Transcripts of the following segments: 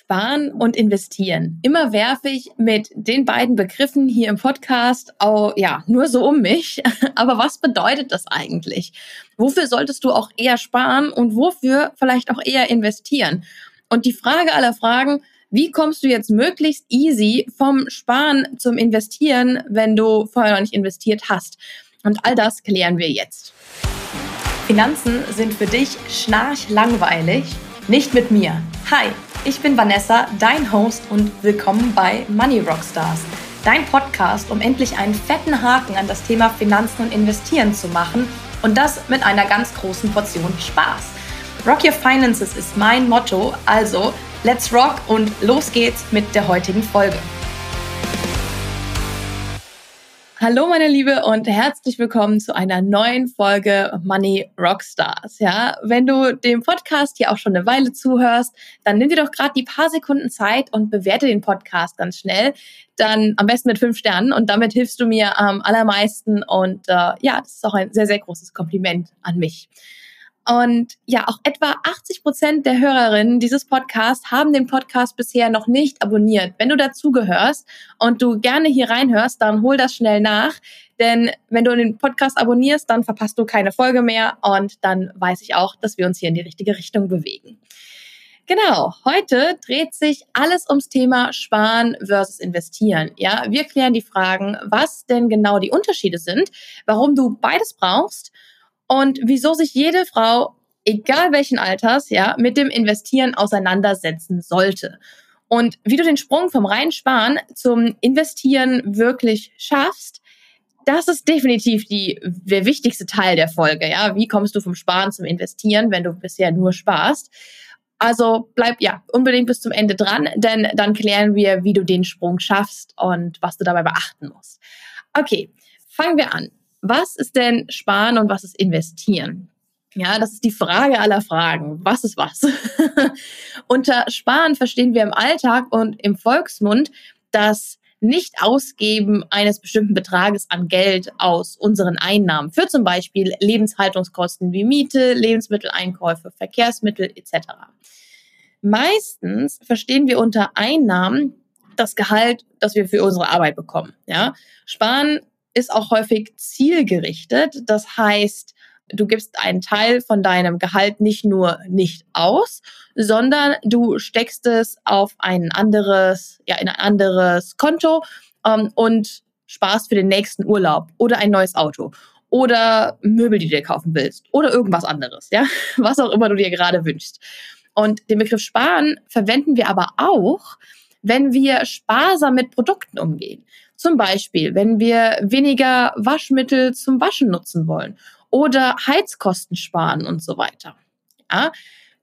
Sparen und investieren. Immer werfe ich mit den beiden Begriffen hier im Podcast auch, ja, nur so um mich. Aber was bedeutet das eigentlich? Wofür solltest du auch eher sparen und wofür vielleicht auch eher investieren? Und die Frage aller Fragen, wie kommst du jetzt möglichst easy vom Sparen zum Investieren, wenn du vorher noch nicht investiert hast? Und all das klären wir jetzt. Finanzen sind für dich schnarchlangweilig? Nicht mit mir. Hi, ich bin Vanessa, dein Host und willkommen bei Money Rockstars, dein Podcast, um endlich einen fetten Haken an das Thema Finanzen und Investieren zu machen und das mit einer ganz großen Portion Spaß. Rock Your Finances ist mein Motto, also let's rock und los geht's mit der heutigen Folge. Hallo meine Liebe und herzlich willkommen zu einer neuen Folge Money Rockstars. Ja, wenn du dem Podcast hier auch schon eine Weile zuhörst, dann nimm dir doch gerade die paar Sekunden Zeit und bewerte den Podcast ganz schnell. Dann am besten mit fünf Sternen und damit hilfst du mir am allermeisten und äh, ja, das ist auch ein sehr sehr großes Kompliment an mich. Und ja, auch etwa 80 Prozent der Hörerinnen dieses Podcasts haben den Podcast bisher noch nicht abonniert. Wenn du dazugehörst und du gerne hier reinhörst, dann hol das schnell nach. Denn wenn du den Podcast abonnierst, dann verpasst du keine Folge mehr und dann weiß ich auch, dass wir uns hier in die richtige Richtung bewegen. Genau, heute dreht sich alles ums Thema Sparen versus Investieren. Ja, wir klären die Fragen, was denn genau die Unterschiede sind, warum du beides brauchst und wieso sich jede Frau, egal welchen Alters, ja, mit dem Investieren auseinandersetzen sollte. Und wie du den Sprung vom Reinsparen zum Investieren wirklich schaffst, das ist definitiv die, der wichtigste Teil der Folge. Ja, wie kommst du vom Sparen zum Investieren, wenn du bisher nur sparst? Also bleib ja unbedingt bis zum Ende dran, denn dann klären wir, wie du den Sprung schaffst und was du dabei beachten musst. Okay, fangen wir an was ist denn Sparen und was ist Investieren? Ja, das ist die Frage aller Fragen. Was ist was? Unter Sparen verstehen wir im Alltag und im Volksmund das Nicht-Ausgeben eines bestimmten Betrages an Geld aus unseren Einnahmen für zum Beispiel Lebenshaltungskosten wie Miete, Lebensmitteleinkäufe, Verkehrsmittel etc. Meistens verstehen wir unter Einnahmen das Gehalt, das wir für unsere Arbeit bekommen. Ja? Sparen ist auch häufig zielgerichtet. Das heißt, du gibst einen Teil von deinem Gehalt nicht nur nicht aus, sondern du steckst es auf ein anderes, ja, in ein anderes Konto ähm, und sparst für den nächsten Urlaub oder ein neues Auto oder Möbel, die du dir kaufen willst oder irgendwas anderes, ja, was auch immer du dir gerade wünschst. Und den Begriff sparen verwenden wir aber auch, wenn wir sparsam mit Produkten umgehen. Zum Beispiel, wenn wir weniger Waschmittel zum Waschen nutzen wollen oder Heizkosten sparen und so weiter. Ja,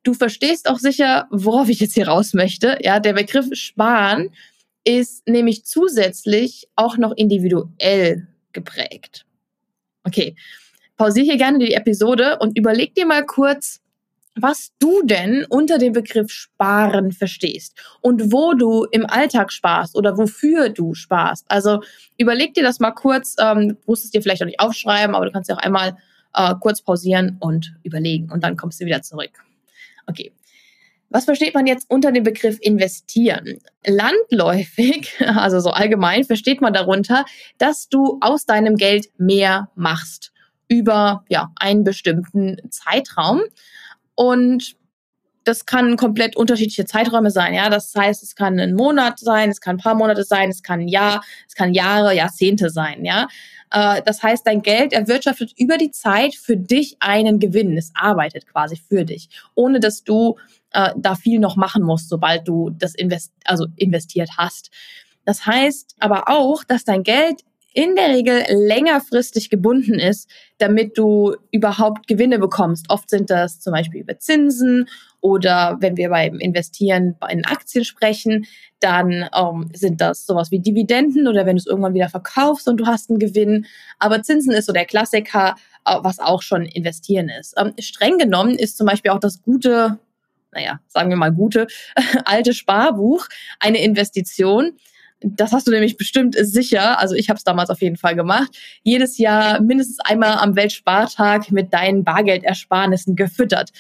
du verstehst auch sicher, worauf ich jetzt hier raus möchte. Ja, der Begriff sparen ist nämlich zusätzlich auch noch individuell geprägt. Okay, pausiere hier gerne die Episode und überleg dir mal kurz, was du denn unter dem Begriff Sparen verstehst und wo du im Alltag sparst oder wofür du sparst. Also überleg dir das mal kurz, ähm, musst es dir vielleicht auch nicht aufschreiben, aber du kannst ja auch einmal äh, kurz pausieren und überlegen und dann kommst du wieder zurück. Okay. Was versteht man jetzt unter dem Begriff investieren? Landläufig, also so allgemein, versteht man darunter, dass du aus deinem Geld mehr machst über ja, einen bestimmten Zeitraum. Und das kann komplett unterschiedliche Zeiträume sein. Ja, das heißt, es kann ein Monat sein, es kann ein paar Monate sein, es kann ein Jahr, es kann Jahre, Jahrzehnte sein. Ja, äh, das heißt, dein Geld erwirtschaftet über die Zeit für dich einen Gewinn. Es arbeitet quasi für dich, ohne dass du äh, da viel noch machen musst, sobald du das invest also investiert hast. Das heißt aber auch, dass dein Geld in der Regel längerfristig gebunden ist, damit du überhaupt Gewinne bekommst. Oft sind das zum Beispiel über Zinsen oder wenn wir beim Investieren in Aktien sprechen, dann ähm, sind das sowas wie Dividenden oder wenn du es irgendwann wieder verkaufst und du hast einen Gewinn. Aber Zinsen ist so der Klassiker, äh, was auch schon investieren ist. Ähm, streng genommen ist zum Beispiel auch das gute, naja, sagen wir mal gute, alte Sparbuch eine Investition das hast du nämlich bestimmt sicher, also ich habe es damals auf jeden Fall gemacht, jedes Jahr mindestens einmal am Weltspartag mit deinen Bargeldersparnissen gefüttert.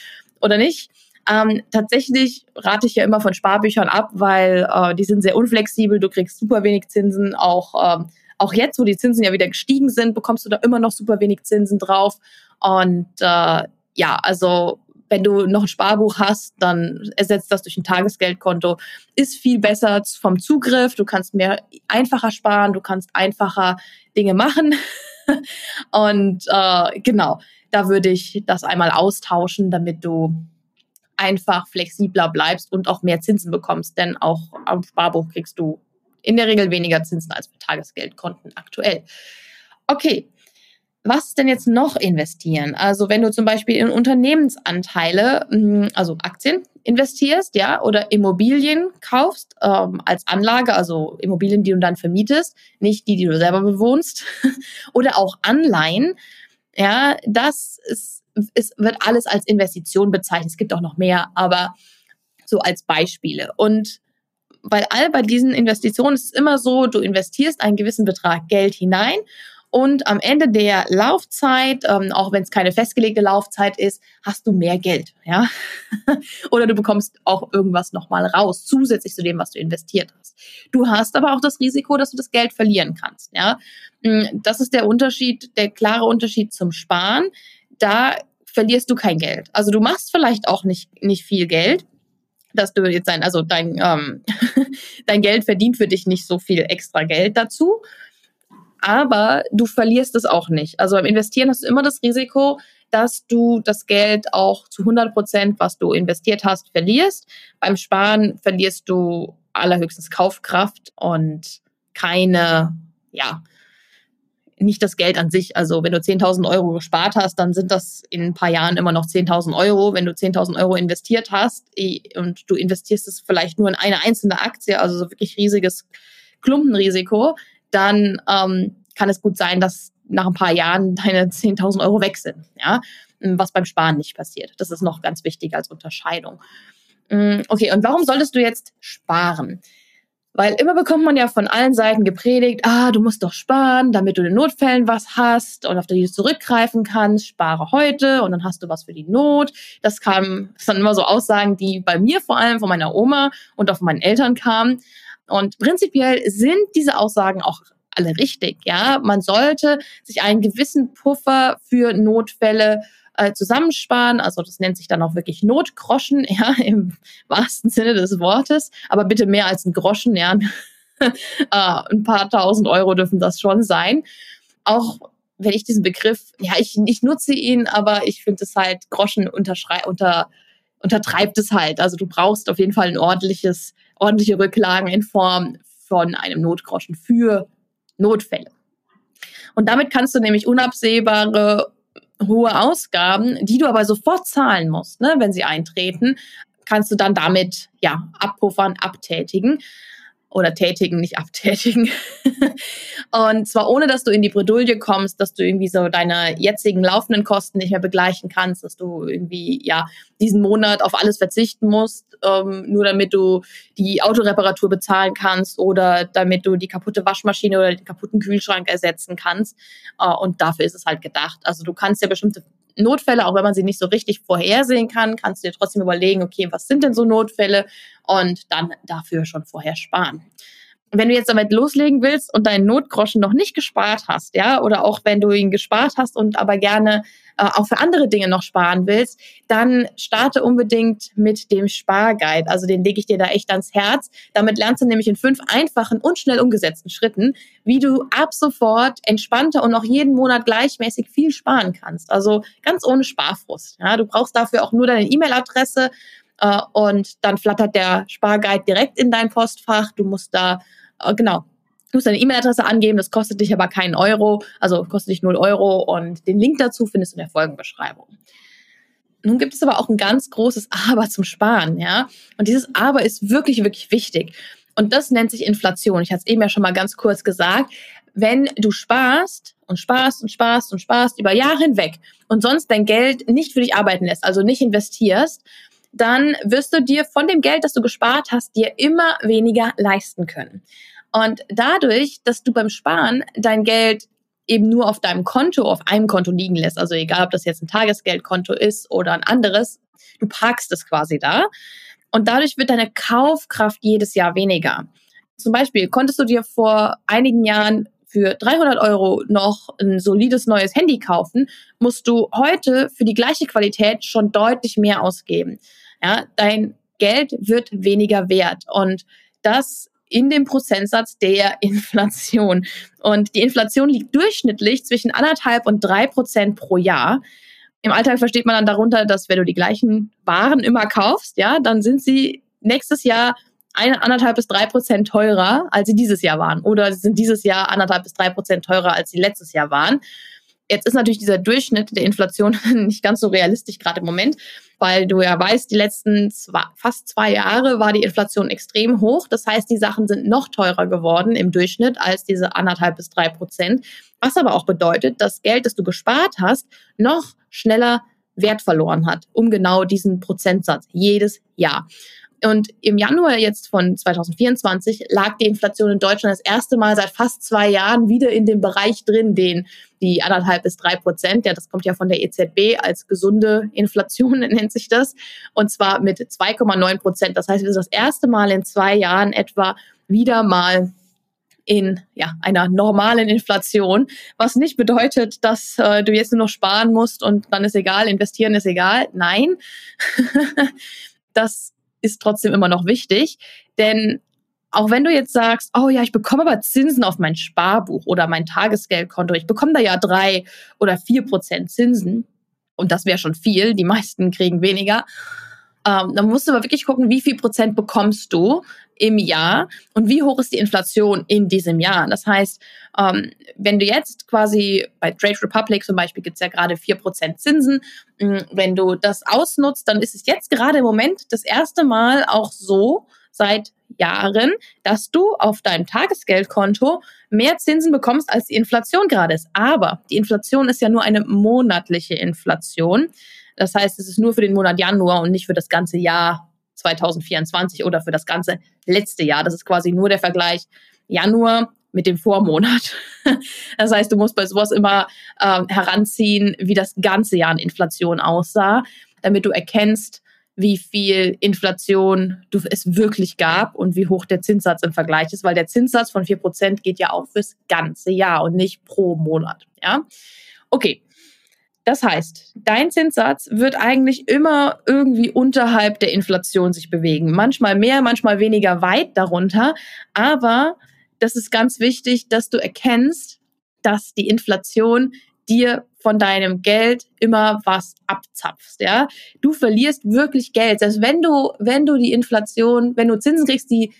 Oder nicht? Ähm, tatsächlich rate ich ja immer von Sparbüchern ab, weil äh, die sind sehr unflexibel, du kriegst super wenig Zinsen, auch, ähm, auch jetzt, wo die Zinsen ja wieder gestiegen sind, bekommst du da immer noch super wenig Zinsen drauf. Und äh, ja, also wenn du noch ein Sparbuch hast, dann ersetzt das durch ein Tagesgeldkonto. Ist viel besser vom Zugriff. Du kannst mehr einfacher sparen, du kannst einfacher Dinge machen. Und äh, genau, da würde ich das einmal austauschen, damit du einfach flexibler bleibst und auch mehr Zinsen bekommst. Denn auch am Sparbuch kriegst du in der Regel weniger Zinsen als für Tagesgeldkonten aktuell. Okay, was denn jetzt noch investieren? Also wenn du zum Beispiel in Unternehmensanteile, hm, also Aktien investierst, ja, oder Immobilien kaufst ähm, als Anlage, also Immobilien, die du dann vermietest, nicht die, die du selber bewohnst, oder auch Anleihen, ja, das ist, ist, wird alles als Investition bezeichnet. Es gibt auch noch mehr, aber so als Beispiele. Und weil all bei diesen Investitionen ist es immer so, du investierst einen gewissen Betrag Geld hinein und am Ende der Laufzeit, ähm, auch wenn es keine festgelegte Laufzeit ist, hast du mehr Geld, ja. Oder du bekommst auch irgendwas nochmal raus, zusätzlich zu dem, was du investiert hast. Du hast aber auch das Risiko, dass du das Geld verlieren kannst, ja. Mm, das ist der Unterschied, der klare Unterschied zum Sparen. Da verlierst du kein Geld. Also du machst vielleicht auch nicht, nicht viel Geld, dass du jetzt sein, also dein, ähm, dein Geld verdient für dich nicht so viel extra Geld dazu aber du verlierst es auch nicht. Also beim Investieren hast du immer das Risiko, dass du das Geld auch zu 100 Prozent, was du investiert hast, verlierst. Beim Sparen verlierst du allerhöchstens Kaufkraft und keine, ja, nicht das Geld an sich. Also wenn du 10.000 Euro gespart hast, dann sind das in ein paar Jahren immer noch 10.000 Euro. Wenn du 10.000 Euro investiert hast und du investierst es vielleicht nur in eine einzelne Aktie, also so wirklich riesiges Klumpenrisiko, dann ähm, kann es gut sein, dass nach ein paar Jahren deine 10.000 Euro weg sind, ja, was beim Sparen nicht passiert. Das ist noch ganz wichtig als Unterscheidung. Mm, okay, und warum solltest du jetzt sparen? Weil immer bekommt man ja von allen Seiten gepredigt, ah, du musst doch sparen, damit du in Notfällen was hast und auf die du zurückgreifen kannst, spare heute und dann hast du was für die Not. Das kam, das sind immer so Aussagen, die bei mir vor allem von meiner Oma und auch von meinen Eltern kamen. Und prinzipiell sind diese Aussagen auch alle richtig. Ja, man sollte sich einen gewissen Puffer für Notfälle äh, zusammensparen. Also das nennt sich dann auch wirklich Notgroschen, ja, im wahrsten Sinne des Wortes. Aber bitte mehr als ein Groschen, ja. äh, ein paar tausend Euro dürfen das schon sein. Auch wenn ich diesen Begriff, ja, ich, ich nutze ihn, aber ich finde es halt, Groschen unterschrei unter, untertreibt es halt. Also du brauchst auf jeden Fall ein ordentliches ordentliche Rücklagen in Form von einem Notgroschen für Notfälle. Und damit kannst du nämlich unabsehbare hohe Ausgaben, die du aber sofort zahlen musst, ne, wenn sie eintreten, kannst du dann damit ja abpuffern, abtätigen oder tätigen, nicht abtätigen. und zwar ohne, dass du in die Bredouille kommst, dass du irgendwie so deine jetzigen laufenden Kosten nicht mehr begleichen kannst, dass du irgendwie ja diesen Monat auf alles verzichten musst, ähm, nur damit du die Autoreparatur bezahlen kannst oder damit du die kaputte Waschmaschine oder den kaputten Kühlschrank ersetzen kannst. Äh, und dafür ist es halt gedacht. Also du kannst ja bestimmte Notfälle, auch wenn man sie nicht so richtig vorhersehen kann, kannst du dir trotzdem überlegen, okay, was sind denn so Notfälle? Und dann dafür schon vorher sparen. Wenn du jetzt damit loslegen willst und deinen Notgroschen noch nicht gespart hast, ja, oder auch wenn du ihn gespart hast und aber gerne auch für andere Dinge noch sparen willst, dann starte unbedingt mit dem Sparguide. Also den lege ich dir da echt ans Herz. Damit lernst du nämlich in fünf einfachen und schnell umgesetzten Schritten, wie du ab sofort entspannter und auch jeden Monat gleichmäßig viel sparen kannst. Also ganz ohne Sparfrust. Ja, du brauchst dafür auch nur deine E-Mail-Adresse äh, und dann flattert der Sparguide direkt in dein Postfach. Du musst da, äh, genau, du musst deine E-Mail-Adresse angeben, das kostet dich aber keinen Euro, also kostet dich 0 Euro und den Link dazu findest du in der Folgenbeschreibung. Nun gibt es aber auch ein ganz großes Aber zum Sparen, ja. Und dieses Aber ist wirklich, wirklich wichtig. Und das nennt sich Inflation. Ich hatte es eben ja schon mal ganz kurz gesagt. Wenn du sparst und sparst und sparst und sparst über Jahre hinweg und sonst dein Geld nicht für dich arbeiten lässt, also nicht investierst, dann wirst du dir von dem Geld, das du gespart hast, dir immer weniger leisten können. Und dadurch, dass du beim Sparen dein Geld eben nur auf deinem Konto, auf einem Konto liegen lässt, also egal ob das jetzt ein Tagesgeldkonto ist oder ein anderes, Du parkst es quasi da und dadurch wird deine Kaufkraft jedes Jahr weniger. Zum Beispiel konntest du dir vor einigen Jahren für 300 Euro noch ein solides neues Handy kaufen, musst du heute für die gleiche Qualität schon deutlich mehr ausgeben. Ja, dein Geld wird weniger wert und das in dem Prozentsatz der Inflation. Und die Inflation liegt durchschnittlich zwischen anderthalb und drei Prozent pro Jahr. Im Alltag versteht man dann darunter, dass wenn du die gleichen Waren immer kaufst, ja, dann sind sie nächstes Jahr eine, anderthalb bis drei Prozent teurer, als sie dieses Jahr waren. Oder sie sind dieses Jahr anderthalb bis drei Prozent teurer, als sie letztes Jahr waren. Jetzt ist natürlich dieser Durchschnitt der Inflation nicht ganz so realistisch gerade im Moment, weil du ja weißt, die letzten zwei, fast zwei Jahre war die Inflation extrem hoch. Das heißt, die Sachen sind noch teurer geworden im Durchschnitt als diese anderthalb bis drei Prozent. Was aber auch bedeutet, dass Geld, das du gespart hast, noch schneller Wert verloren hat, um genau diesen Prozentsatz jedes Jahr. Und im Januar jetzt von 2024 lag die Inflation in Deutschland das erste Mal seit fast zwei Jahren wieder in dem Bereich drin, den die anderthalb bis drei Prozent, ja, das kommt ja von der EZB als gesunde Inflation nennt sich das, und zwar mit 2,9 Prozent. Das heißt, es ist das erste Mal in zwei Jahren etwa wieder mal in ja, einer normalen Inflation, was nicht bedeutet, dass äh, du jetzt nur noch sparen musst und dann ist egal, investieren ist egal. Nein, das ist trotzdem immer noch wichtig, denn auch wenn du jetzt sagst, oh ja, ich bekomme aber Zinsen auf mein Sparbuch oder mein Tagesgeldkonto, ich bekomme da ja drei oder vier Prozent Zinsen und das wäre schon viel, die meisten kriegen weniger. Ähm, dann musst du aber wirklich gucken, wie viel Prozent bekommst du im Jahr und wie hoch ist die Inflation in diesem Jahr. Das heißt, ähm, wenn du jetzt quasi bei Trade Republic zum Beispiel gibt es ja gerade 4% Zinsen, mm, wenn du das ausnutzt, dann ist es jetzt gerade im Moment das erste Mal auch so seit Jahren, dass du auf deinem Tagesgeldkonto mehr Zinsen bekommst, als die Inflation gerade ist. Aber die Inflation ist ja nur eine monatliche Inflation. Das heißt, es ist nur für den Monat Januar und nicht für das ganze Jahr 2024 oder für das ganze letzte Jahr. Das ist quasi nur der Vergleich Januar mit dem Vormonat. Das heißt, du musst bei sowas immer äh, heranziehen, wie das ganze Jahr an Inflation aussah, damit du erkennst, wie viel Inflation du, es wirklich gab und wie hoch der Zinssatz im Vergleich ist, weil der Zinssatz von 4% geht ja auch fürs ganze Jahr und nicht pro Monat. Ja? Okay, das heißt, dein Zinssatz wird eigentlich immer irgendwie unterhalb der Inflation sich bewegen. Manchmal mehr, manchmal weniger weit darunter. Aber das ist ganz wichtig, dass du erkennst, dass die Inflation dir von deinem Geld immer was abzapfst, ja. Du verlierst wirklich Geld. Selbst wenn du, wenn du die Inflation, wenn du Zinsen kriegst, die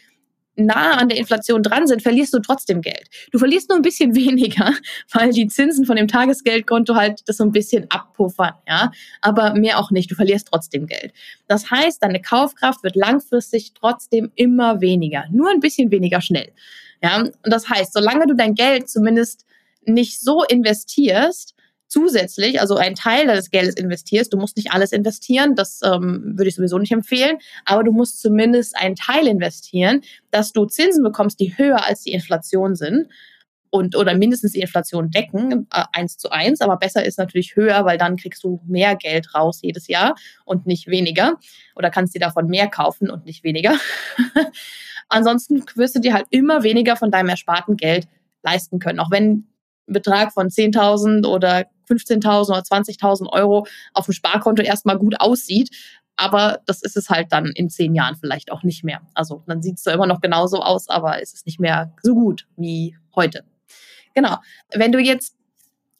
nah an der Inflation dran sind, verlierst du trotzdem Geld. Du verlierst nur ein bisschen weniger, weil die Zinsen von dem Tagesgeldkonto halt das so ein bisschen abpuffern, ja. Aber mehr auch nicht. Du verlierst trotzdem Geld. Das heißt, deine Kaufkraft wird langfristig trotzdem immer weniger. Nur ein bisschen weniger schnell. Ja. Und das heißt, solange du dein Geld zumindest nicht so investierst, zusätzlich, also einen Teil deines Geldes investierst. Du musst nicht alles investieren, das ähm, würde ich sowieso nicht empfehlen, aber du musst zumindest einen Teil investieren, dass du Zinsen bekommst, die höher als die Inflation sind und oder mindestens die Inflation decken, äh, eins zu eins, aber besser ist natürlich höher, weil dann kriegst du mehr Geld raus jedes Jahr und nicht weniger oder kannst dir davon mehr kaufen und nicht weniger. Ansonsten wirst du dir halt immer weniger von deinem ersparten Geld leisten können, auch wenn Betrag von 10.000 oder 15.000 oder 20.000 Euro auf dem Sparkonto erstmal gut aussieht. Aber das ist es halt dann in zehn Jahren vielleicht auch nicht mehr. Also dann sieht es zwar immer noch genauso aus, aber es ist nicht mehr so gut wie heute. Genau. Wenn du jetzt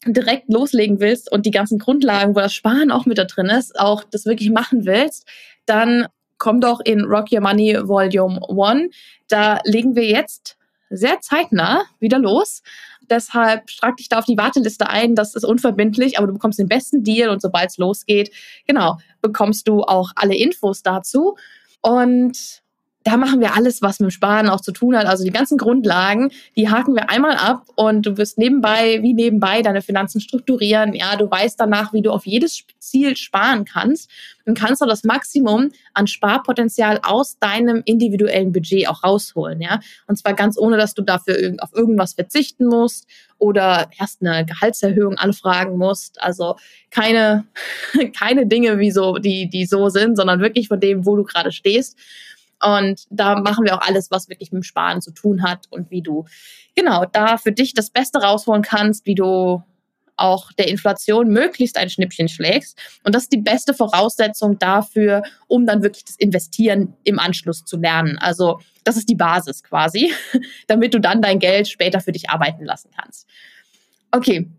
direkt loslegen willst und die ganzen Grundlagen, wo das Sparen auch mit da drin ist, auch das wirklich machen willst, dann komm doch in Rock Your Money Volume 1. Da legen wir jetzt sehr zeitnah wieder los. Deshalb trag dich da auf die Warteliste ein. Das ist unverbindlich, aber du bekommst den besten Deal und sobald es losgeht, genau, bekommst du auch alle Infos dazu. Und da machen wir alles, was mit Sparen auch zu tun hat. Also die ganzen Grundlagen, die haken wir einmal ab und du wirst nebenbei, wie nebenbei, deine Finanzen strukturieren. Ja, du weißt danach, wie du auf jedes Ziel sparen kannst und kannst auch das Maximum an Sparpotenzial aus deinem individuellen Budget auch rausholen. Ja, und zwar ganz ohne, dass du dafür auf irgendwas verzichten musst oder erst eine Gehaltserhöhung anfragen musst. Also keine, keine Dinge, wie so, die, die so sind, sondern wirklich von dem, wo du gerade stehst. Und da machen wir auch alles, was wirklich mit dem Sparen zu tun hat und wie du genau da für dich das Beste rausholen kannst, wie du auch der Inflation möglichst ein Schnippchen schlägst. Und das ist die beste Voraussetzung dafür, um dann wirklich das Investieren im Anschluss zu lernen. Also das ist die Basis quasi, damit du dann dein Geld später für dich arbeiten lassen kannst. Okay,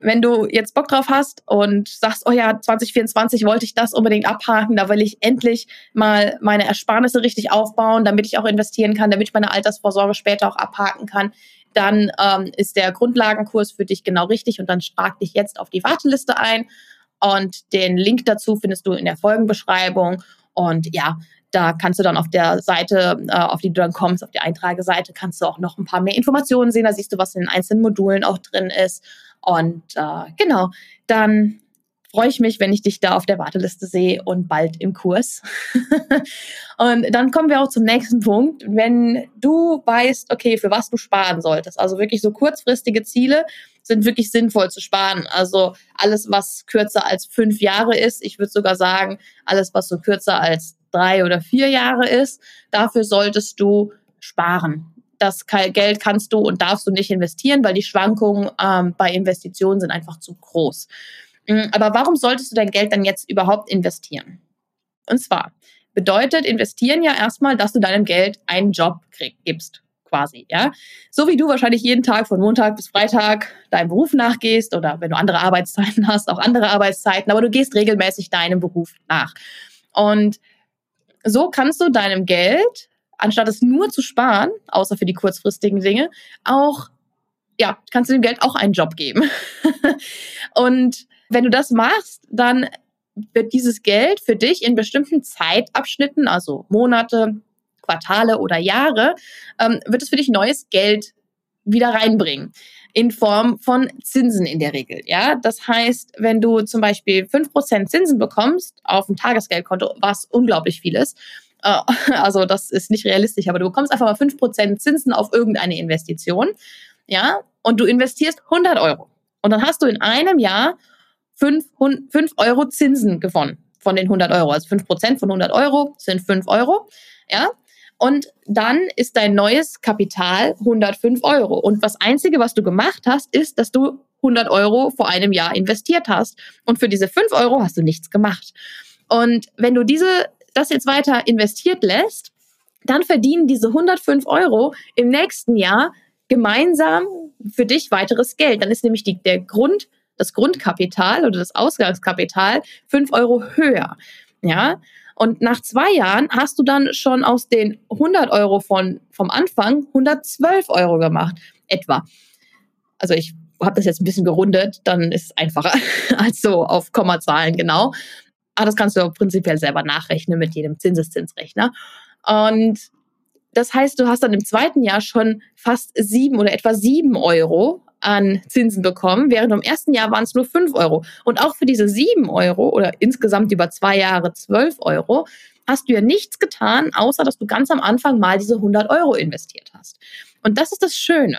wenn du jetzt Bock drauf hast und sagst, oh ja, 2024 wollte ich das unbedingt abhaken, da will ich endlich mal meine Ersparnisse richtig aufbauen, damit ich auch investieren kann, damit ich meine Altersvorsorge später auch abhaken kann, dann ähm, ist der Grundlagenkurs für dich genau richtig und dann trag dich jetzt auf die Warteliste ein. Und den Link dazu findest du in der Folgenbeschreibung. Und ja, da kannst du dann auf der Seite, äh, auf die du dann kommst, auf die Eintrageseite, kannst du auch noch ein paar mehr Informationen sehen. Da siehst du, was in den einzelnen Modulen auch drin ist. Und äh, genau, dann freue ich mich, wenn ich dich da auf der Warteliste sehe und bald im Kurs. und dann kommen wir auch zum nächsten Punkt. Wenn du weißt, okay, für was du sparen solltest, also wirklich so kurzfristige Ziele sind wirklich sinnvoll zu sparen. Also alles, was kürzer als fünf Jahre ist, ich würde sogar sagen, alles, was so kürzer als drei oder vier Jahre ist, dafür solltest du sparen. Das Geld kannst du und darfst du nicht investieren, weil die Schwankungen ähm, bei Investitionen sind einfach zu groß. Mm, aber warum solltest du dein Geld dann jetzt überhaupt investieren? Und zwar bedeutet investieren ja erstmal, dass du deinem Geld einen Job krieg, gibst, quasi, ja. So wie du wahrscheinlich jeden Tag von Montag bis Freitag deinem Beruf nachgehst oder wenn du andere Arbeitszeiten hast, auch andere Arbeitszeiten, aber du gehst regelmäßig deinem Beruf nach. Und so kannst du deinem Geld, anstatt es nur zu sparen, außer für die kurzfristigen Dinge, auch, ja, kannst du dem Geld auch einen Job geben. und wenn du das machst, dann wird dieses Geld für dich in bestimmten Zeitabschnitten, also Monate, Quartale oder Jahre, ähm, wird es für dich neues Geld wieder reinbringen. In Form von Zinsen in der Regel. Ja, das heißt, wenn du zum Beispiel 5% Zinsen bekommst auf ein Tagesgeldkonto, was unglaublich viel ist, also das ist nicht realistisch, aber du bekommst einfach mal 5% Zinsen auf irgendeine Investition, ja, und du investierst 100 Euro. Und dann hast du in einem Jahr 5, 5 Euro Zinsen gewonnen von den 100 Euro. Also 5 Prozent von 100 Euro sind 5 Euro. Ja. Und dann ist dein neues Kapital 105 Euro. Und das Einzige, was du gemacht hast, ist, dass du 100 Euro vor einem Jahr investiert hast. Und für diese 5 Euro hast du nichts gemacht. Und wenn du diese, das jetzt weiter investiert lässt, dann verdienen diese 105 Euro im nächsten Jahr gemeinsam für dich weiteres Geld. Dann ist nämlich die, der Grund, das Grundkapital oder das Ausgangskapital fünf Euro höher. Ja, und nach zwei Jahren hast du dann schon aus den 100 Euro von, vom Anfang 112 Euro gemacht, etwa. Also ich habe das jetzt ein bisschen gerundet, dann ist es einfacher als so auf Kommazahlen genau. Aber das kannst du prinzipiell selber nachrechnen mit jedem Zinseszinsrechner. Und das heißt, du hast dann im zweiten Jahr schon fast sieben oder etwa sieben Euro an Zinsen bekommen, während im ersten Jahr waren es nur 5 Euro. Und auch für diese 7 Euro oder insgesamt über zwei Jahre 12 Euro hast du ja nichts getan, außer dass du ganz am Anfang mal diese 100 Euro investiert hast. Und das ist das Schöne.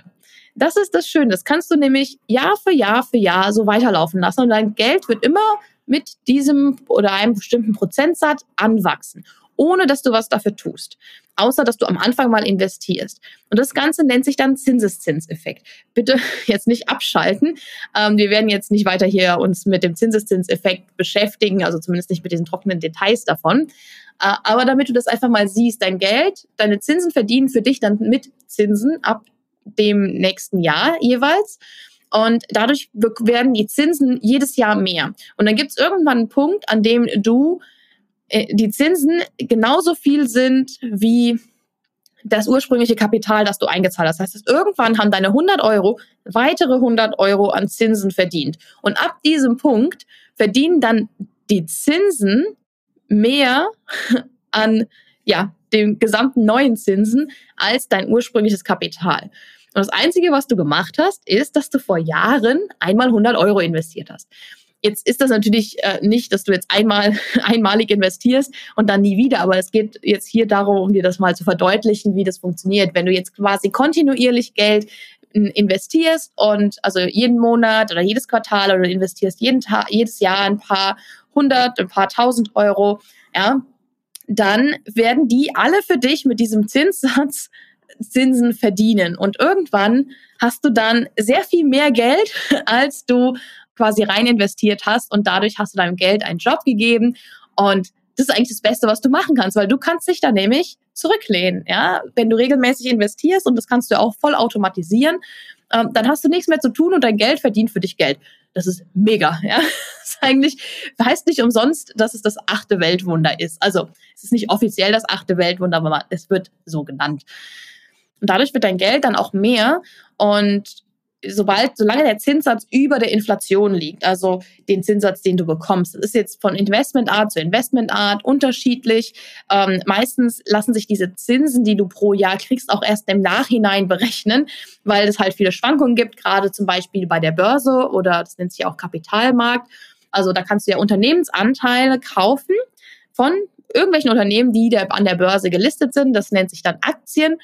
Das ist das Schöne. Das kannst du nämlich Jahr für Jahr für Jahr so weiterlaufen lassen und dein Geld wird immer mit diesem oder einem bestimmten Prozentsatz anwachsen ohne dass du was dafür tust. Außer, dass du am Anfang mal investierst. Und das Ganze nennt sich dann Zinseszinseffekt. Bitte jetzt nicht abschalten. Ähm, wir werden jetzt nicht weiter hier uns mit dem Zinseszinseffekt beschäftigen, also zumindest nicht mit diesen trockenen Details davon. Äh, aber damit du das einfach mal siehst, dein Geld, deine Zinsen verdienen für dich dann mit Zinsen ab dem nächsten Jahr jeweils. Und dadurch werden die Zinsen jedes Jahr mehr. Und dann gibt es irgendwann einen Punkt, an dem du äh, die Zinsen genauso viel sind wie das ursprüngliche Kapital, das du eingezahlt hast. Das heißt, irgendwann haben deine 100 Euro weitere 100 Euro an Zinsen verdient. Und ab diesem Punkt verdienen dann die Zinsen mehr an ja, den gesamten neuen Zinsen als dein ursprüngliches Kapital. Und das Einzige, was du gemacht hast, ist, dass du vor Jahren einmal 100 Euro investiert hast. Jetzt ist das natürlich äh, nicht, dass du jetzt einmal einmalig investierst und dann nie wieder, aber es geht jetzt hier darum, um dir das mal zu verdeutlichen, wie das funktioniert. Wenn du jetzt quasi kontinuierlich Geld investierst und also jeden Monat oder jedes Quartal oder investierst jeden Tag, jedes Jahr ein paar hundert, ein paar tausend Euro, ja, dann werden die alle für dich mit diesem Zinssatz Zinsen verdienen. Und irgendwann hast du dann sehr viel mehr Geld, als du quasi rein investiert hast. Und dadurch hast du deinem Geld einen Job gegeben. Und das ist eigentlich das Beste, was du machen kannst, weil du kannst dich da nämlich zurücklehnen. Ja, wenn du regelmäßig investierst und das kannst du auch voll automatisieren, ähm, dann hast du nichts mehr zu tun und dein Geld verdient für dich Geld. Das ist mega. Ja, das ist eigentlich heißt nicht umsonst, dass es das achte Weltwunder ist. Also es ist nicht offiziell das achte Weltwunder, aber es wird so genannt. Und dadurch wird dein Geld dann auch mehr und sobald, solange der Zinssatz über der Inflation liegt, also den Zinssatz, den du bekommst, das ist jetzt von Investmentart zu Investmentart unterschiedlich. Ähm, meistens lassen sich diese Zinsen, die du pro Jahr kriegst, auch erst im Nachhinein berechnen, weil es halt viele Schwankungen gibt, gerade zum Beispiel bei der Börse oder das nennt sich auch Kapitalmarkt. Also da kannst du ja Unternehmensanteile kaufen von irgendwelchen Unternehmen, die der, an der Börse gelistet sind. Das nennt sich dann Aktien.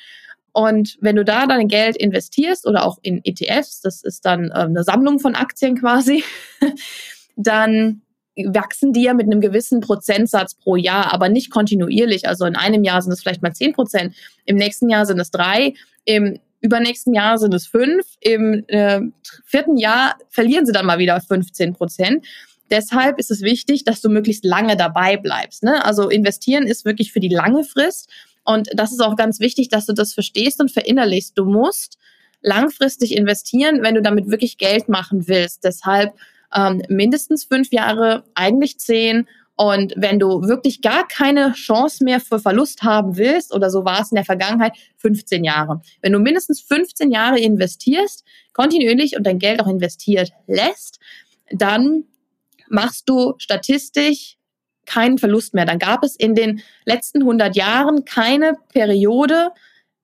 Und wenn du da dein Geld investierst oder auch in ETFs, das ist dann äh, eine Sammlung von Aktien quasi, dann wachsen die ja mit einem gewissen Prozentsatz pro Jahr, aber nicht kontinuierlich. Also in einem Jahr sind es vielleicht mal 10 Prozent, im nächsten Jahr sind es drei, im übernächsten Jahr sind es fünf, im äh, vierten Jahr verlieren sie dann mal wieder 15 Prozent. Deshalb ist es wichtig, dass du möglichst lange dabei bleibst. Ne? Also investieren ist wirklich für die lange Frist und das ist auch ganz wichtig, dass du das verstehst und verinnerlichst. Du musst langfristig investieren, wenn du damit wirklich Geld machen willst. Deshalb ähm, mindestens fünf Jahre, eigentlich zehn. Und wenn du wirklich gar keine Chance mehr für Verlust haben willst, oder so war es in der Vergangenheit, 15 Jahre. Wenn du mindestens 15 Jahre investierst, kontinuierlich und dein Geld auch investiert lässt, dann machst du statistisch keinen Verlust mehr. Dann gab es in den letzten 100 Jahren keine Periode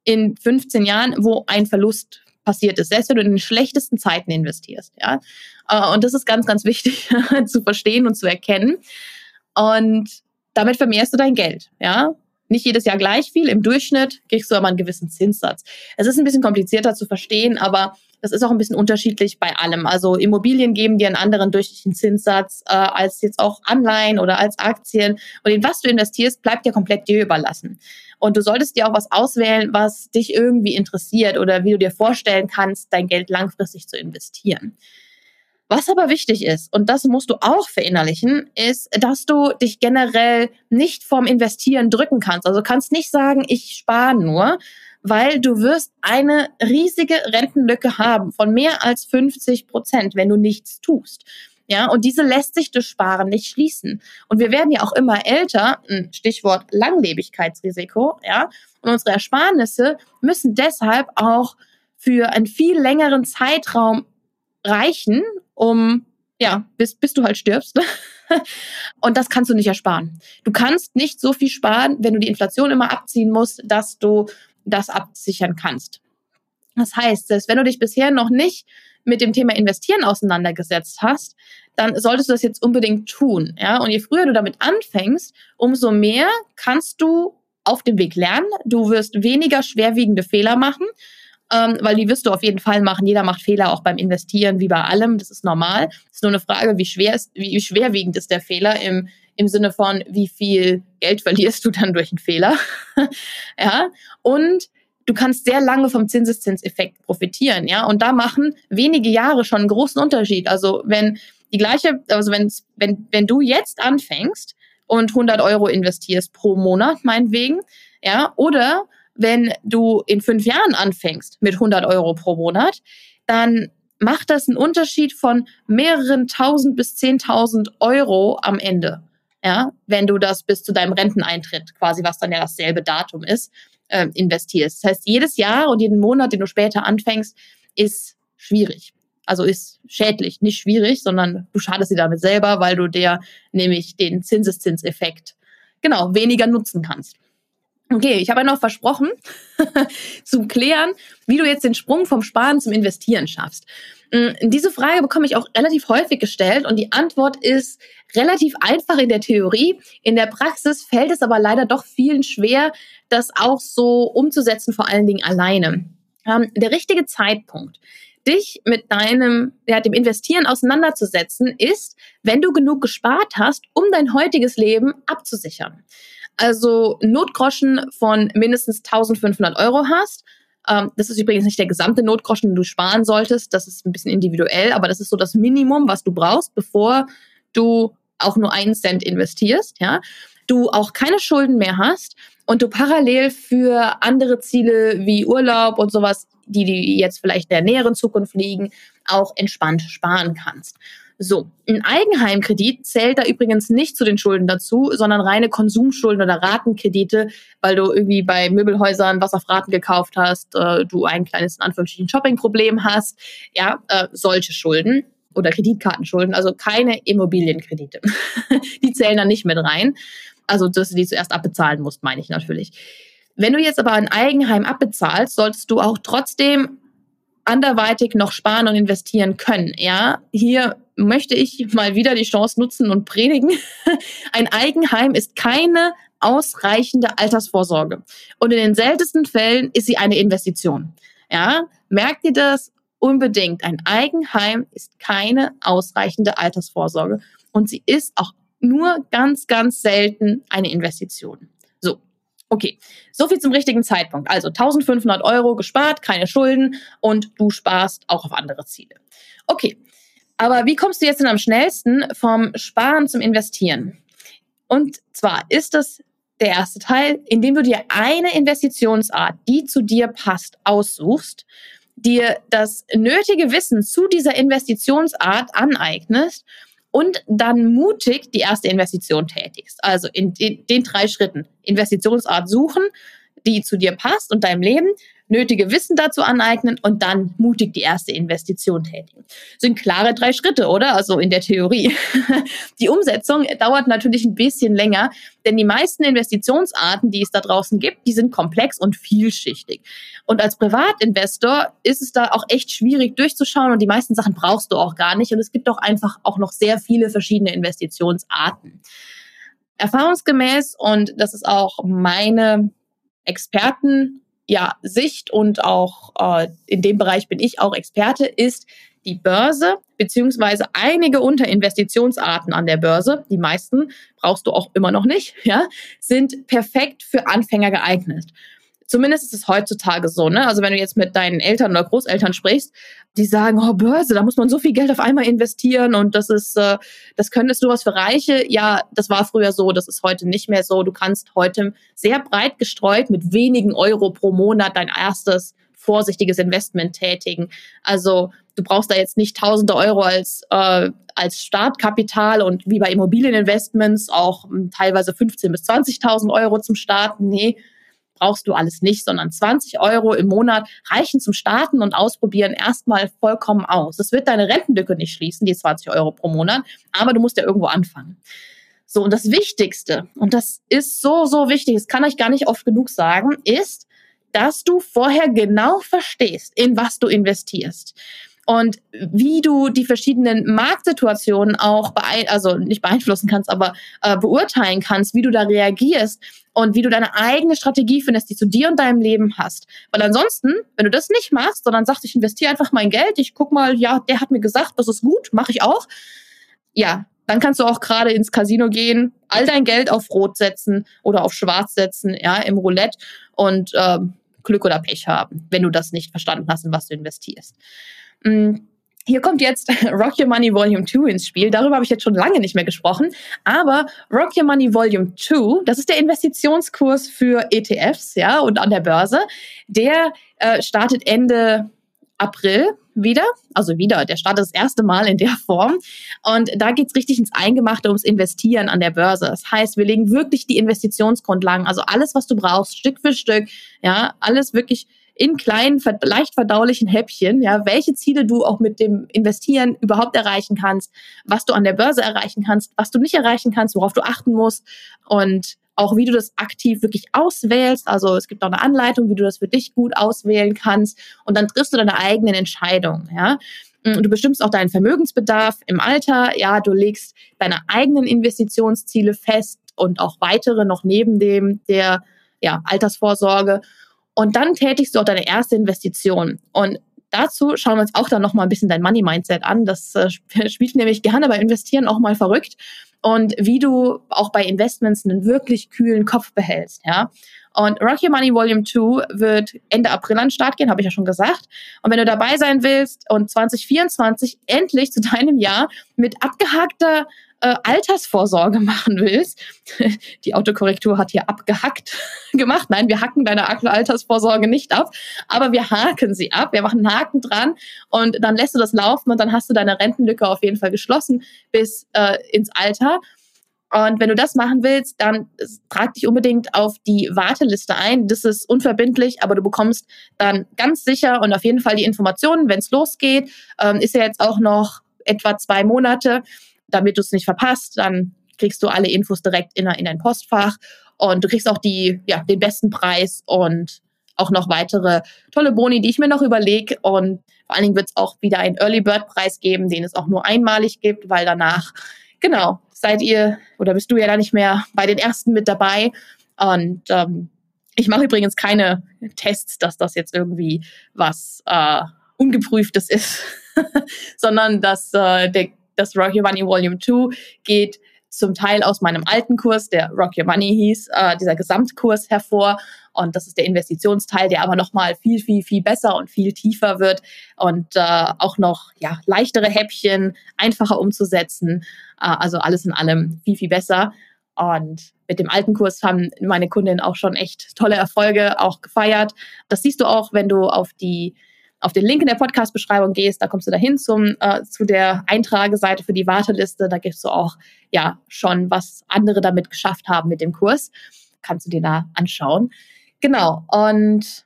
in 15 Jahren, wo ein Verlust passiert ist, selbst wenn du in den schlechtesten Zeiten investierst. Ja? Äh, und das ist ganz, ganz wichtig zu verstehen und zu erkennen. Und damit vermehrst du dein Geld. Ja? Nicht jedes Jahr gleich viel. Im Durchschnitt kriegst du aber einen gewissen Zinssatz. Es ist ein bisschen komplizierter zu verstehen, aber das ist auch ein bisschen unterschiedlich bei allem. Also Immobilien geben dir einen anderen durchschnittlichen Zinssatz äh, als jetzt auch Anleihen oder als Aktien. Und in was du investierst, bleibt dir komplett dir überlassen. Und du solltest dir auch was auswählen, was dich irgendwie interessiert oder wie du dir vorstellen kannst, dein Geld langfristig zu investieren. Was aber wichtig ist, und das musst du auch verinnerlichen, ist, dass du dich generell nicht vom Investieren drücken kannst. Also kannst nicht sagen, ich spare nur, weil du wirst eine riesige Rentenlücke haben von mehr als 50 Prozent, wenn du nichts tust. Ja, und diese lässt sich durch Sparen nicht schließen. Und wir werden ja auch immer älter, Stichwort Langlebigkeitsrisiko, ja, und unsere Ersparnisse müssen deshalb auch für einen viel längeren Zeitraum reichen, um ja, bis, bis du halt stirbst. und das kannst du nicht ersparen. Du kannst nicht so viel sparen, wenn du die Inflation immer abziehen musst, dass du das absichern kannst. Das heißt, dass wenn du dich bisher noch nicht mit dem Thema Investieren auseinandergesetzt hast, dann solltest du das jetzt unbedingt tun. Ja? Und je früher du damit anfängst, umso mehr kannst du auf dem Weg lernen. Du wirst weniger schwerwiegende Fehler machen, ähm, weil die wirst du auf jeden Fall machen. Jeder macht Fehler auch beim Investieren, wie bei allem. Das ist normal. Es ist nur eine Frage, wie schwer ist, wie schwerwiegend ist der Fehler im im Sinne von, wie viel Geld verlierst du dann durch einen Fehler. ja, und du kannst sehr lange vom Zinseszinseffekt profitieren, ja, und da machen wenige Jahre schon einen großen Unterschied. Also wenn die gleiche, also wenn, wenn, du jetzt anfängst und 100 Euro investierst pro Monat, meinetwegen, ja, oder wenn du in fünf Jahren anfängst mit 100 Euro pro Monat, dann macht das einen Unterschied von mehreren tausend bis zehntausend Euro am Ende ja, wenn du das bis zu deinem Renteneintritt, quasi was dann ja dasselbe Datum ist, äh, investierst. Das heißt, jedes Jahr und jeden Monat, den du später anfängst, ist schwierig. Also ist schädlich, nicht schwierig, sondern du schadest dir damit selber, weil du dir nämlich den Zinseszinseffekt genau weniger nutzen kannst. Okay, ich habe ja noch versprochen, zu klären, wie du jetzt den Sprung vom Sparen zum Investieren schaffst. Mm, diese Frage bekomme ich auch relativ häufig gestellt und die Antwort ist relativ einfach in der Theorie. In der Praxis fällt es aber leider doch vielen schwer, das auch so umzusetzen, vor allen Dingen alleine. Ähm, der richtige Zeitpunkt, dich mit deinem, ja, dem Investieren auseinanderzusetzen, ist, wenn du genug gespart hast, um dein heutiges Leben abzusichern. Also Notgroschen von mindestens 1500 Euro hast. Ähm, das ist übrigens nicht der gesamte Notgroschen, den du sparen solltest. Das ist ein bisschen individuell, aber das ist so das Minimum, was du brauchst, bevor du auch nur einen Cent investierst, ja. Du auch keine Schulden mehr hast und du parallel für andere Ziele wie Urlaub und sowas, die die jetzt vielleicht in der näheren Zukunft liegen, auch entspannt sparen kannst. So, ein Eigenheimkredit zählt da übrigens nicht zu den Schulden dazu, sondern reine Konsumschulden oder Ratenkredite, weil du irgendwie bei Möbelhäusern was auf Raten gekauft hast, äh, du ein kleines in Anführungsstrichen Shoppingproblem hast, ja, äh, solche Schulden oder Kreditkartenschulden, also keine Immobilienkredite. die zählen da nicht mit rein. Also, dass du die zuerst abbezahlen musst, meine ich natürlich. Wenn du jetzt aber ein Eigenheim abbezahlst, solltest du auch trotzdem anderweitig noch sparen und investieren können. Ja, hier möchte ich mal wieder die Chance nutzen und predigen. Ein Eigenheim ist keine ausreichende Altersvorsorge. Und in den seltensten Fällen ist sie eine Investition. Ja, merkt ihr das unbedingt? Ein Eigenheim ist keine ausreichende Altersvorsorge. Und sie ist auch nur ganz, ganz selten eine Investition. So, okay. So viel zum richtigen Zeitpunkt. Also 1500 Euro gespart, keine Schulden und du sparst auch auf andere Ziele. Okay. Aber wie kommst du jetzt denn am schnellsten vom Sparen zum Investieren? Und zwar ist das der erste Teil, indem du dir eine Investitionsart, die zu dir passt, aussuchst, dir das nötige Wissen zu dieser Investitionsart aneignest und dann mutig die erste Investition tätigst. Also in den, den drei Schritten. Investitionsart suchen, die zu dir passt und deinem Leben, nötige Wissen dazu aneignen und dann mutig die erste Investition tätigen. Sind klare drei Schritte, oder? Also in der Theorie. Die Umsetzung dauert natürlich ein bisschen länger, denn die meisten Investitionsarten, die es da draußen gibt, die sind komplex und vielschichtig. Und als Privatinvestor ist es da auch echt schwierig durchzuschauen und die meisten Sachen brauchst du auch gar nicht. Und es gibt auch einfach auch noch sehr viele verschiedene Investitionsarten. Erfahrungsgemäß, und das ist auch meine Experten ja, Sicht und auch äh, in dem Bereich bin ich auch Experte, ist die Börse beziehungsweise einige Unterinvestitionsarten an der Börse, die meisten brauchst du auch immer noch nicht, ja, sind perfekt für Anfänger geeignet. Zumindest ist es heutzutage so, ne? Also wenn du jetzt mit deinen Eltern oder Großeltern sprichst, die sagen, oh Börse, da muss man so viel Geld auf einmal investieren und das ist, äh, das könntest du was für Reiche. Ja, das war früher so, das ist heute nicht mehr so. Du kannst heute sehr breit gestreut mit wenigen Euro pro Monat dein erstes vorsichtiges Investment tätigen. Also du brauchst da jetzt nicht tausende Euro als, äh, als Startkapital und wie bei Immobilieninvestments auch hm, teilweise 15.000 bis 20.000 Euro zum Starten. Nee, brauchst du alles nicht, sondern 20 Euro im Monat reichen zum Starten und Ausprobieren erstmal vollkommen aus. Es wird deine Rentenlücke nicht schließen, die 20 Euro pro Monat, aber du musst ja irgendwo anfangen. So, und das Wichtigste, und das ist so, so wichtig, das kann ich gar nicht oft genug sagen, ist, dass du vorher genau verstehst, in was du investierst und wie du die verschiedenen Marktsituationen auch beein also nicht beeinflussen kannst, aber äh, beurteilen kannst, wie du da reagierst und wie du deine eigene Strategie findest, die zu dir und deinem Leben hast. Weil ansonsten, wenn du das nicht machst, sondern sagst, ich investiere einfach mein Geld, ich guck mal, ja, der hat mir gesagt, das ist gut, mache ich auch. Ja, dann kannst du auch gerade ins Casino gehen, all dein Geld auf Rot setzen oder auf Schwarz setzen, ja, im Roulette und äh, Glück oder Pech haben, wenn du das nicht verstanden hast, in was du investierst. Mm, hier kommt jetzt Rock Your Money Volume 2 ins Spiel. Darüber habe ich jetzt schon lange nicht mehr gesprochen. Aber Rock Your Money Volume 2, das ist der Investitionskurs für ETFs, ja, und an der Börse. Der äh, startet Ende April wieder, also wieder, der startet das erste Mal in der Form. Und da geht's richtig ins Eingemachte ums Investieren an der Börse. Das heißt, wir legen wirklich die Investitionsgrundlagen, also alles, was du brauchst, Stück für Stück, ja, alles wirklich in kleinen, leicht verdaulichen Häppchen, ja, welche Ziele du auch mit dem Investieren überhaupt erreichen kannst, was du an der Börse erreichen kannst, was du nicht erreichen kannst, worauf du achten musst und auch wie du das aktiv wirklich auswählst. Also es gibt auch eine Anleitung, wie du das für dich gut auswählen kannst und dann triffst du deine eigenen Entscheidungen, ja. Du bestimmst auch deinen Vermögensbedarf im Alter, ja, du legst deine eigenen Investitionsziele fest und auch weitere noch neben dem der ja, Altersvorsorge Und dann tätigst du auch deine erste Investition. Und dazu schauen wir uns auch dann nochmal ein bisschen dein Money-Mindset an. Das äh, spielt nämlich gerne bei Investieren auch mal verrückt. Und wie du auch bei Investments einen wirklich kühlen Kopf behältst, ja. Und Rock Your Money Volume 2 wird Ende April an den Start gehen, habe ich ja schon gesagt. Und wenn du dabei sein willst und 2024 endlich zu deinem Jahr mit abgehackter äh, Altersvorsorge machen willst, die Autokorrektur hat hier abgehackt gemacht. Nein, wir hacken deine Altersvorsorge nicht ab, aber wir haken sie ab. Wir machen einen Haken dran und dann lässt du das laufen und dann hast du deine Rentenlücke auf jeden Fall geschlossen bis äh, ins Alter. Und wenn du das machen willst, dann trag dich unbedingt auf die Warteliste ein. Das ist unverbindlich, aber du bekommst dann ganz sicher und auf jeden Fall die Informationen, wenn es losgeht. Ähm, ist ja jetzt auch noch etwa zwei Monate, damit du es nicht verpasst. Dann kriegst du alle Infos direkt in, in dein Postfach und du kriegst auch die, ja, den besten Preis und auch noch weitere tolle Boni, die ich mir noch überlege. Und vor allen Dingen wird es auch wieder einen Early Bird Preis geben, den es auch nur einmalig gibt, weil danach, genau, seid ihr oder bist du ja da nicht mehr bei den ersten mit dabei. Und ähm, ich mache übrigens keine Tests, dass das jetzt irgendwie was äh, Ungeprüftes ist, sondern dass äh, der, das Rock Your Money Volume 2 geht zum Teil aus meinem alten Kurs, der Rock Your Money hieß, äh, dieser Gesamtkurs hervor. Und das ist der Investitionsteil, der aber nochmal viel, viel, viel besser und viel tiefer wird und äh, auch noch ja, leichtere Häppchen, einfacher umzusetzen. Äh, also alles in allem viel, viel besser. Und mit dem alten Kurs haben meine Kundinnen auch schon echt tolle Erfolge auch gefeiert. Das siehst du auch, wenn du auf die auf den Link in der Podcast-Beschreibung gehst, da kommst du dahin zum äh, zu der Eintrageseite für die Warteliste. Da gibst du auch ja schon, was andere damit geschafft haben mit dem Kurs. Kannst du dir da anschauen. Genau. Und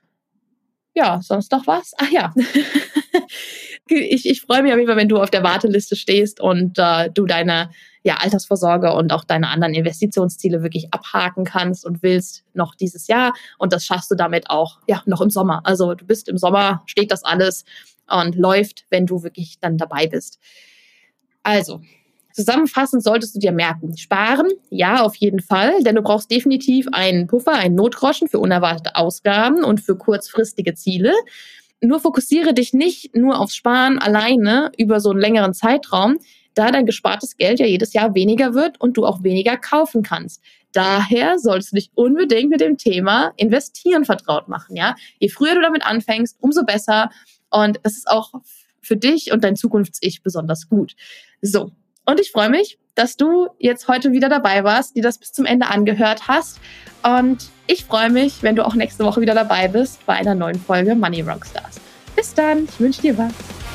ja, sonst noch was? Ach ja. ich, ich freue mich auf jeden Fall, wenn du auf der Warteliste stehst und äh, du deine ja, Altersvorsorge und auch deine anderen Investitionsziele wirklich abhaken kannst und willst noch dieses Jahr. Und das schaffst du damit auch ja, noch im Sommer. Also du bist im Sommer, steht das alles und läuft, wenn du wirklich dann dabei bist. Also, Zusammenfassend solltest du dir merken, sparen, ja, auf jeden Fall, denn du brauchst definitiv einen Puffer, einen Notgroschen für unerwartete Ausgaben und für kurzfristige Ziele. Nur fokussiere dich nicht nur aufs Sparen alleine über so einen längeren Zeitraum, da dein gespartes Geld ja jedes Jahr weniger wird und du auch weniger kaufen kannst. Daher solltest du dich unbedingt mit dem Thema Investieren vertraut machen, ja. Je früher du damit anfängst, umso besser. Und das ist auch für dich und dein Zukunfts-Ich besonders gut. So, und ich freue mich, dass du jetzt heute wieder dabei warst, die das bis zum Ende angehört hast. Und ich freue mich, wenn du auch nächste Woche wieder dabei bist bei einer neuen Folge Money Rockstars. Bis dann, ich wünsche dir was.